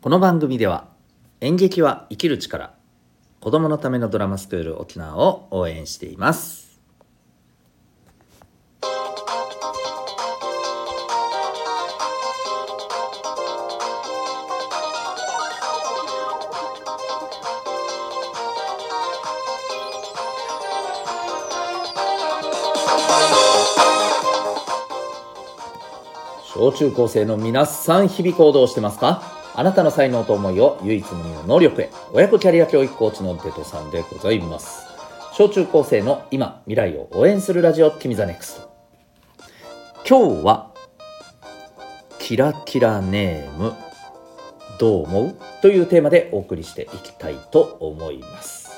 この番組では演劇は生きる力子供のためのドラマスクール沖縄を応援しています。小中高生の皆さん日々行動してますか？あなたの才能と思いを唯一無二の能力へ。親子キャリア教育コーチのデトさんでございます。小中高生の今未来を応援するラジオ君 The Next。今日はキラキラネームどう思う？というテーマでお送りしていきたいと思います。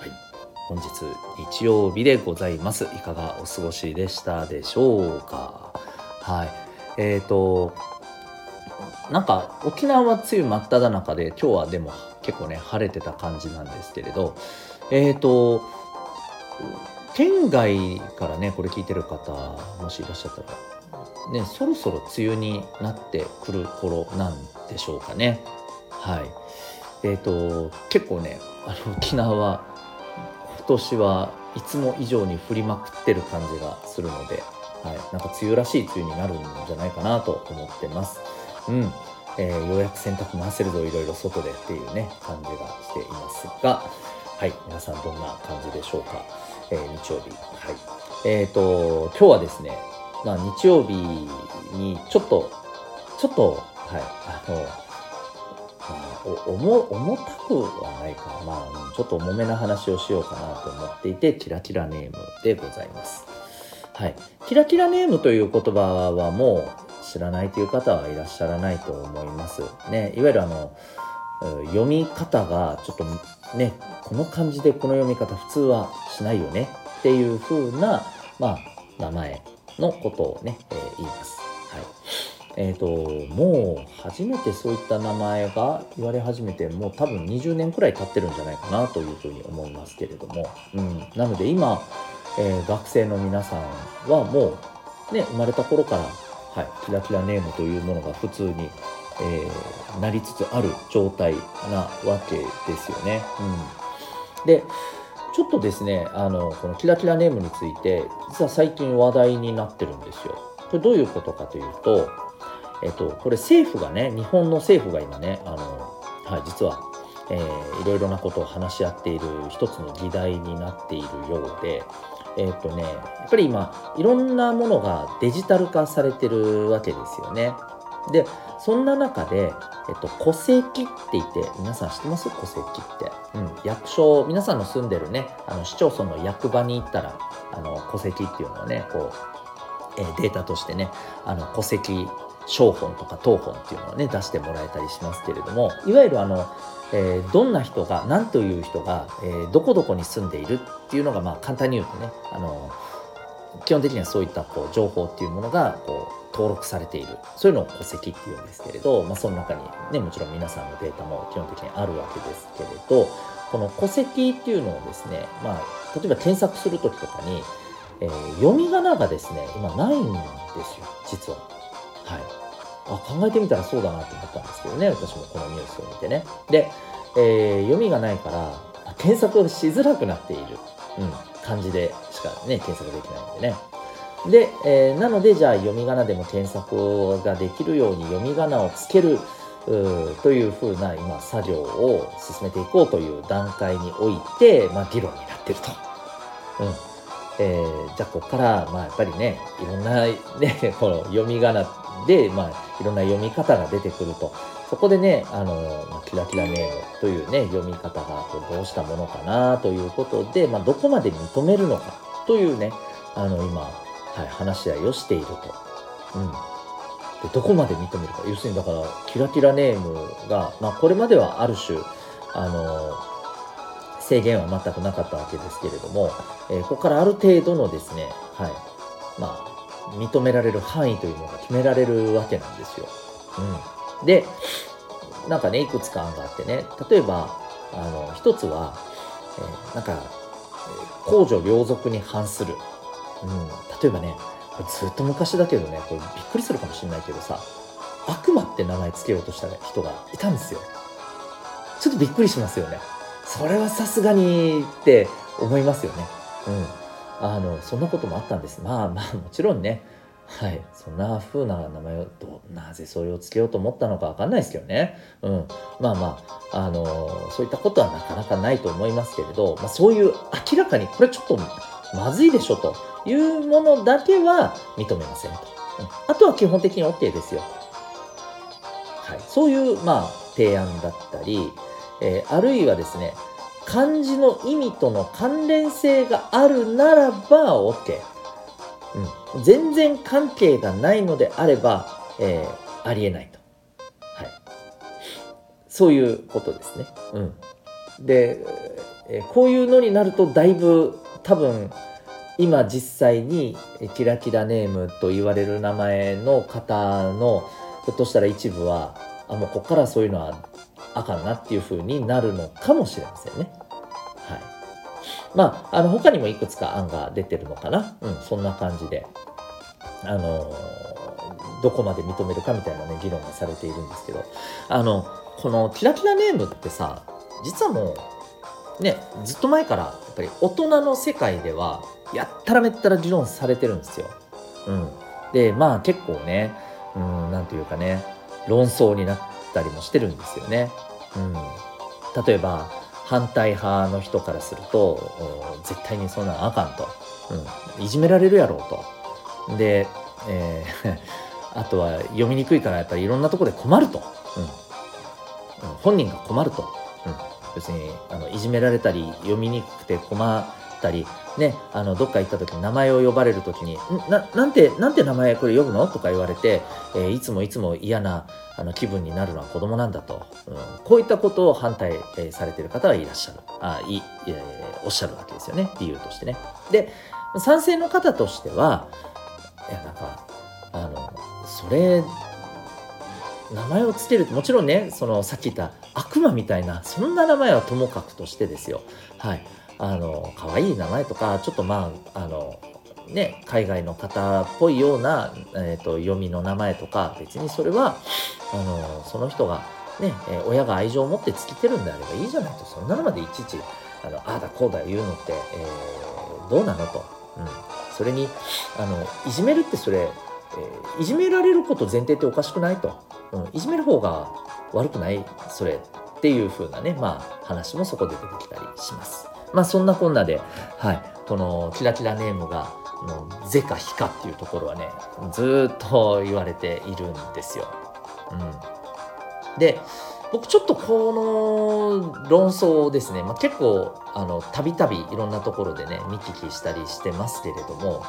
はい。本日日曜日でございます。いかがお過ごしでしたでしょうか？はい。えーとなんか沖縄は梅雨真っ只中で今日はでも結構ね晴れてた感じなんですけれどえっ、ー、と県外からねこれ聞いてる方もしいらっしゃったらねそろそろ梅雨になってくる頃なんでしょうかね。はい。えっ、ー、と結構ねあの沖縄は今年はいつも以上に降りまくってる感じがするので、はい、なんか梅雨らしい梅雨になるんじゃないかなと思ってます。うん、えー、ようやく洗濯回せるぞいろいろ外でっていうね感じがしていますが。はい皆さんどんな感じでしょうか、えー、日曜日。はい。えーと今日はですね、まあ、日曜日にちょっとちょっとはいあの、お重重たくはないかまあちょっと重めな話をしようかなと思っていてキラキラネームでございます。はい。キラキラネームという言葉はもう知らないという方はいらっしゃらないと思います。ね、いわゆるあの読み方がちょっとねこの漢字でこの読み方普通はしないよねっていう風なまあ名前のことをね、えー、言います。はいえーと、もう初めてそういった名前が言われ始めてもう多分20年くらい経ってるんじゃないかなというふうに思いますけれども、うん、なので今、えー、学生の皆さんはもうね生まれた頃からはい、キラキラネームというものが普通に、えー、なりつつある状態なわけですよね。うん、でちょっとですねあのこのキラキラネームについて実は最近話題になってるんですよ。これどういうことかというと、えっと、これ政府がね日本の政府が今ねあの、はい、実は、えー、いろいろなことを話し合っている一つの議題になっているようでえっ、ー、とね、やっぱり今、いろんなものがデジタル化されてるわけですよね。で、そんな中で、えっと、戸籍って言って、皆さん知ってます？戸籍って。うん、役所、皆さんの住んでるね、あの市町村の役場に行ったら、あの、戸籍っていうのをね、こう、え、データとしてね、あの、戸籍商本とか当本っていうのをね、出してもらえたりしますけれども、いわゆるあの、えー、どんな人が何という人が、えー、どこどこに住んでいるっていうのが、まあ、簡単に言うとねあの基本的にはそういったこう情報っていうものがこう登録されているそういうのを戸籍っていうんですけれど、まあ、その中に、ね、もちろん皆さんのデータも基本的にあるわけですけれどこの戸籍っていうのをですね、まあ、例えば検索する時とかに、えー、読み仮名がですね今ないんですよ実は。あ考えてみたらそうだなと思ったんですけどね私もこのニュースを見てね。で、えー、読みがないから検索しづらくなっている、うん、漢字でしかね検索できないんでね。で、えー、なのでじゃあ読み仮名でも検索ができるように読み仮名をつけるというふうな今作業を進めていこうという段階において、まあ、議論になってると。うん。えー、じゃあここから、まあ、やっぱりねいろんな、ね、この読み仮名で、まあ、いろんな読み方が出てくると。そこでねあのキラキラネームというね読み方がどうしたものかなということで、まあ、どこまで認めるのかというねあの今、はい、話し合いをしていると。うん。でどこまで認めるか。要するにだからキラキラネームが、まあ、これまではある種あの制限は全くなかったわけですけれども、えー、ここからある程度のですね、はいまあ、認められる範囲というのが決められるわけなんですよ。うん、でなんかねいくつか案があってね。例えばあの一つは、えー、なんか公序良俗に反する、うん、例えばねこれずっと昔だけどねこれびっくりするかもしれないけどさ悪魔って名前つけようとした人がいたんですよ。ちょっとびっくりしますよね。それはさすがにって思いますよね。うん。あのそんなこともあったんです。まあまあもちろんね。はい。そんな風な名前をどなぜそれをつけようと思ったのか分かんないですけどね。うん。まあまああのそういったことはなかなかないと思いますけれど、まあ、そういう明らかにこれちょっとまずいでしょというものだけは認めませんと、うん、あとは基本的に OK ですよ。はい、そういう、まあ、提案だったり、えー、あるいはですね漢字の意味との関連性があるならば OK、うん、全然関係がないのであれば、えー、ありえないと、はい、そういうことですね、うん、で、えー、こういうのになるとだいぶ多分今実際にキラキラネームと言われる名前の方のひょっとしたら一部はあもうここからそういうのはあかんなっていう風になるのかもしれませんね。はい。まあ、あの他にもいくつか案が出てるのかな。うん、そんな感じで。あのどこまで認めるかみたいなね、議論がされているんですけど、あの、このキラキラネームってさ、実はもう、ね、ずっと前からやっぱり大人の世界では、やったらめったら議論されてるんですよ。うん。で、まあ結構ね、うん、なんというかね、論争になったりもしてるんですよね。うん、例えば反対派の人からすると絶対にそんなんあかんと、うん、いじめられるやろうと。で、えー、あとは読みにくいからやっぱりいろんなとこで困ると、うん、本人が困ると、うん、別にあのいじめられたり読みにくくて困ったりね、あのどっか行った時に名前を呼ばれる時に「ななんてなんて名前これ呼ぶの?」とか言われて、えー、いつもいつも嫌なあの気分になるのは子供なんだと、うん、こういったことを反対、えー、されてる方はいらっしゃる。あい、えー、おっしゃるわけですよね。理由としてね。で賛成の方としてはいやなんかあのそれ名前をつけるもちろんねそのさっき言った悪魔みたいなそんな名前はともかくとしてですよ。はい。あの可愛い名前とかちょっとまああのね海外の方っぽいような、えーと、読みの名前とか別にそれはあのその人がね、えー、親が愛情を持ってつけてるんであればいいじゃないと。そんなのまでいちいちあのああだこうだ言うのって、えー、どうなのと、うん、それにあのいじめるってそれ、えー、いじめられること前提っておかしくないと、うん、いじめる方が悪くないそれっていう風なねまあ話もそこで出てきたりします。まあそんなこんなで、はい、このキラキラネームがの是か非かっていうところはねずっと言われているんですよ。うん、で僕ちょっとこの論争をですね、まあ、結構あのたびたびいろんなところでね見聞きしたりしてますけれども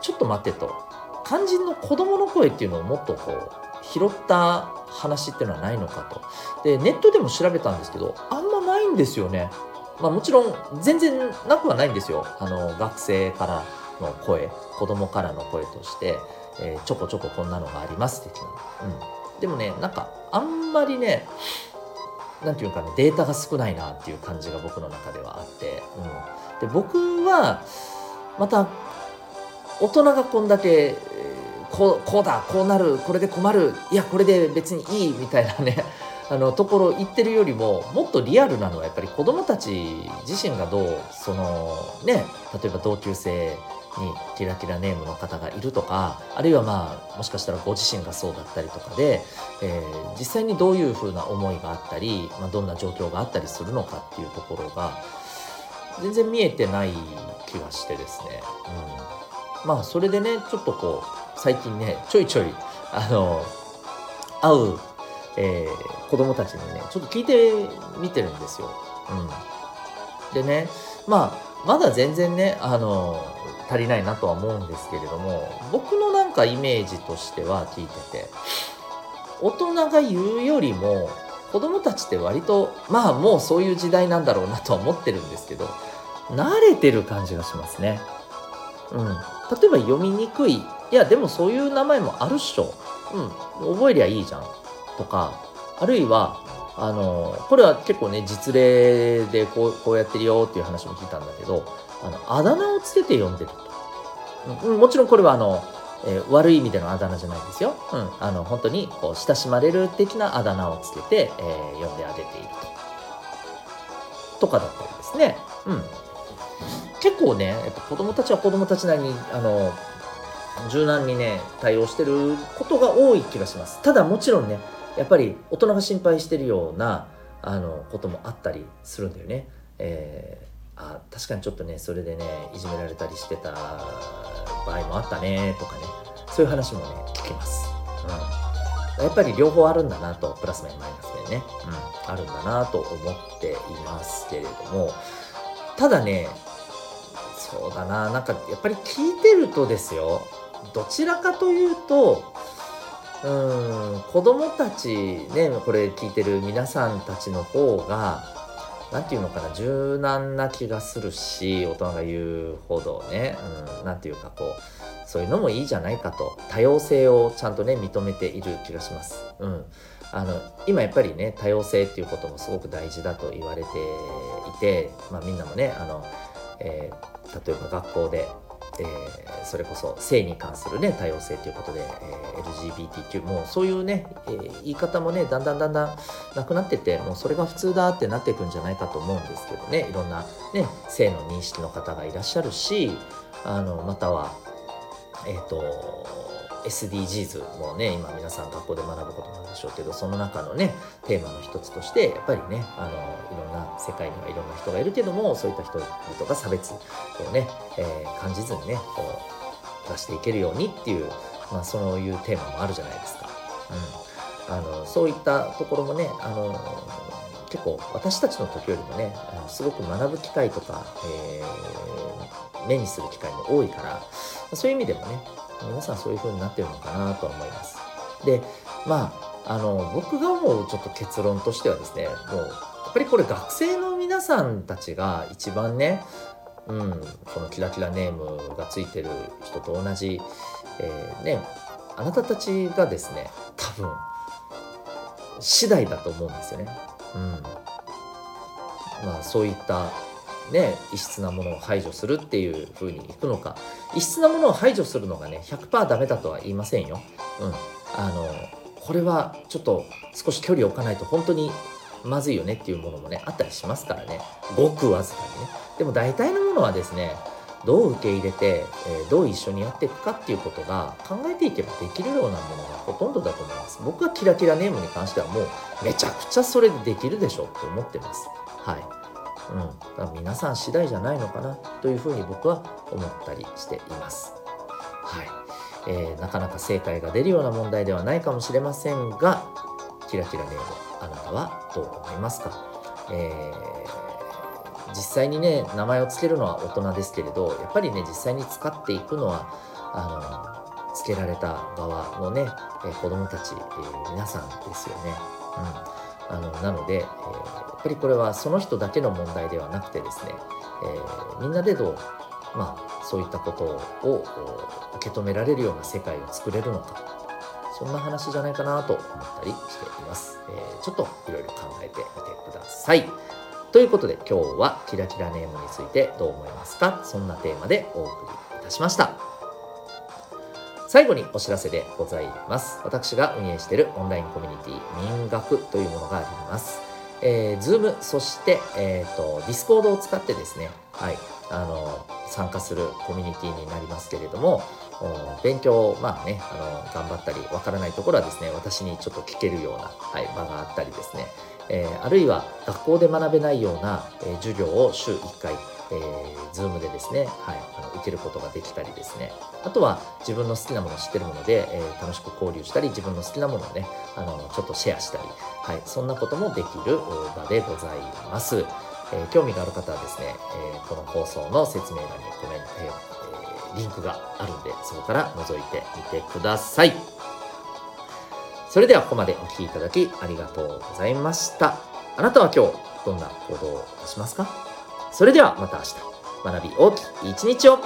ちょっと待ってと。肝心の子供の声っていうのをもっとこう拾った話っていうのはないのかと。でネットでも調べたんですけどあんまないんですよね。まあ、もちろん全然なくはないんですよ。あの学生からの声子供からの声として、えー、ちょこちょここんなのがあります的な、うん、でもねなんかあんまりねなんていうかねデータが少ないなっていう感じが僕の中ではあって、うん、で僕はまた大人がこんだけこうこうだこうなるこれで困るいやこれで別にいいみたいなね。あのところ行ってるよりももっとリアルなのはやっぱり子どもたち自身がどうそのね例えば同級生にキラキラネームの方がいるとかあるいはまあもしかしたらご自身がそうだったりとかで、えー、実際にどういうふうな思いがあったり、まあ、どんな状況があったりするのかっていうところが全然見えてない気がしてですね、うん、まあそれでねちょっとこう最近ねちょいちょいあの会うえー、子供たちにねちょっと聞いてみてるんですよ。うん、でねまあまだ全然ねあの足りないなとは思うんですけれども僕のなんかイメージとしては聞いてて大人が言うよりも子供たちって割とまあもうそういう時代なんだろうなとは思ってるんですけど慣れてる感じがしますね。うん、例えば読みにくい。いやでもそういう名前もあるっしょ、うん、覚えりゃいいじゃん。とかあるいはあのこれは結構ね実例でこうこうやってるよっていう話も聞いたんだけどあのあだ名をつけて呼んでると、うん、もちろんこれはあのえー、悪い意味でのあだ名じゃないですよ。うん、あの本当にこう親しまれる的なあだ名をつけて、えー、呼んであげていると。とかだったりですね。うん。結構ね、やっぱ子供たちは子供たちなりに、あの、柔軟にね、対応してることが多い気がします。ただもちろんね、やっぱり大人が心配してるような、あの、こともあったりするんだよね。えーあ確かにちょっとねそれでねいじめられたりしてた場合もあったねとかね。そういう話もね聞きます、うん、やっぱり両方あるんだなとプラス面マイナス面ね、うん、あるんだなと思っていますけれども。ただねそうだな。なんかやっぱり聞いてるとですよ。どちらかというとうん。子供たちねこれ聞いてる皆さんたちの方が何て言うのかな柔軟な気がするし大人が言うほどね何、うん、て言うかこうそういうのもいいじゃないかと。多様性をちゃんとね認めている気がします。うん、あの今やっぱりね多様性っていうこともすごく大事だと言われていて、まあ、みんなもねあの、えー、例えば学校でえー、それこそ性に関するね多様性ということで、えー、LGBTQ もうそういうね、えー、言い方もねだんだんだんだんなくなっててもうそれが普通だってなっていくんじゃないかと思うんですけどね。いろんなね性の認識の方がいらっしゃるしあのまたはえっ、ー、と SDGs もね今皆さん学校で学ぶことなんでしょうけどその中のねテーマの一つとしてやっぱりねあのいろんな世界にはいろんな人がいるけどもそういった人々が差別をね、えー、感じずにねこう出していけるようにっていう、まあ、そういうテーマもあるじゃないですか。うん、あのそういったところもねあの結構私たちの時よりもねすごく学ぶ機会とか、えー、目にする機会も多いからそういう意味でもね皆さんそういう風になってるのかなとは思います。でまああの僕が思うちょっと結論としてはですねもうやっぱりこれ学生の皆さんたちが一番ねうん、このキラキラネームがついてる人と同じ、えー、ねあなたたちがですね多分次第だと思うんですよね。うん、まあそういったね、異質なものを排除するっていう風にいくのか。異質なものを排除するのがね100%ダメだとは言いませんよ。うん、あのこれはちょっと少し距離を置かないと本当にまずいよねっていうものもねあったりしますからね。ごくわずかにね。でも大体のものはですねどう受け入れて、え、どう一緒にやっていくかっていうことが考えていけばできるようなものがほとんどだと思います。僕はキラキラネームに関してはもうめちゃくちゃそれでできるでしょって思ってます。はい。うん、だから皆さん次第じゃないのかなというふうに僕は思ったりしています。はいえー、なかなか正解が出るような問題ではないかもしれませんがキラキラネームあなたはどう思いますか、えー、実際にね名前を付けるのは大人ですけれどやっぱりね実際に使っていくのはあの付けられた側のね、えー、子供たち、えー、皆さんですよね。うん、あのなので、えーぱりこれはその人だけの問題ではなくてですね、え、みんなでどう、まあ、そういったことを受け止められるような世界を作れるのかそんな話じゃないかなと思ったりしています、えー、ちょっといろいろ考えてみてください。ということで今日はキラキラネームについてどう思いますか？そんなテーマでお送りいたしました。最後にお知らせでございます。私が運営しているオンラインコミュニティ民学というものがあります。えー、Zoom、そして、えーと、Discord を使ってですね、はい、あの参加するコミュニティになりますけれども、勉強、まあね、あの頑張ったり、わからないところはですね、私にちょっと聞けるような、はい、場があったりですね、えー、あるいは学校で学べないような、えー、授業を週1回、えー、Zoom でですね、はい、あの受けることができたりですね、あとは自分の好きなもの知ってるもので、えー、楽しく交流したり、自分の好きなものをね、あのちょっとシェアしたり、はい、そんなこともできる場でございます。えー、興味がある方はですね、え、この放送の説明欄にコメント、えー、リンクがあるんで、そこから覗いてみてください。それではここまでお聴きいただきありがとうございました。あなたは今日どんな行動をしますか？それではまた明日。学び大きい一日を